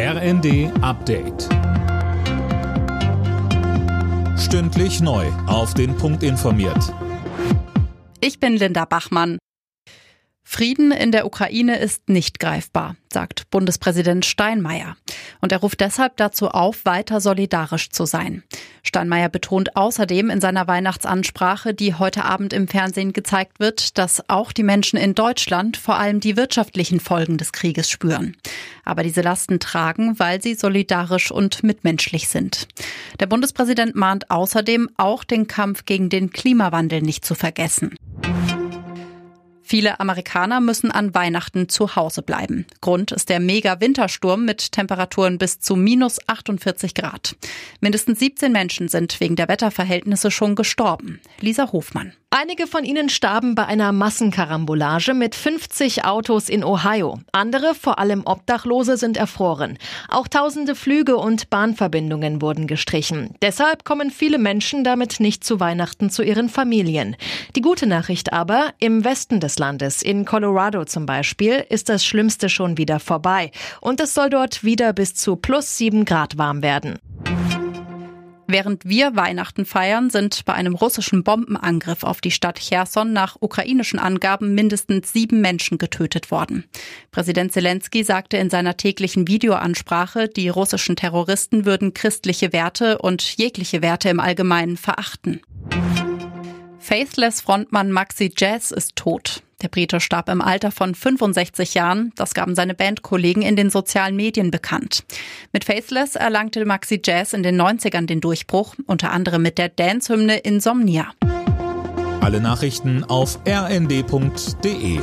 RND Update. Stündlich neu. Auf den Punkt informiert. Ich bin Linda Bachmann. Frieden in der Ukraine ist nicht greifbar, sagt Bundespräsident Steinmeier. Und er ruft deshalb dazu auf, weiter solidarisch zu sein. Steinmeier betont außerdem in seiner Weihnachtsansprache, die heute Abend im Fernsehen gezeigt wird, dass auch die Menschen in Deutschland vor allem die wirtschaftlichen Folgen des Krieges spüren. Aber diese Lasten tragen, weil sie solidarisch und mitmenschlich sind. Der Bundespräsident mahnt außerdem auch den Kampf gegen den Klimawandel nicht zu vergessen. Viele Amerikaner müssen an Weihnachten zu Hause bleiben. Grund ist der Mega-Wintersturm mit Temperaturen bis zu minus 48 Grad. Mindestens 17 Menschen sind wegen der Wetterverhältnisse schon gestorben. Lisa Hofmann. Einige von ihnen starben bei einer Massenkarambolage mit 50 Autos in Ohio. Andere, vor allem Obdachlose, sind erfroren. Auch tausende Flüge und Bahnverbindungen wurden gestrichen. Deshalb kommen viele Menschen damit nicht zu Weihnachten zu ihren Familien. Die gute Nachricht aber, im Westen des Landes, in Colorado zum Beispiel, ist das Schlimmste schon wieder vorbei. Und es soll dort wieder bis zu plus sieben Grad warm werden. Während wir Weihnachten feiern, sind bei einem russischen Bombenangriff auf die Stadt Cherson nach ukrainischen Angaben mindestens sieben Menschen getötet worden. Präsident Zelensky sagte in seiner täglichen Videoansprache, die russischen Terroristen würden christliche Werte und jegliche Werte im Allgemeinen verachten. Faithless Frontmann Maxi Jazz ist tot. Der Brite starb im Alter von 65 Jahren. Das gaben seine Bandkollegen in den sozialen Medien bekannt. Mit Faithless erlangte Maxi Jazz in den 90ern den Durchbruch, unter anderem mit der Dance-Hymne Insomnia. Alle Nachrichten auf rnd.de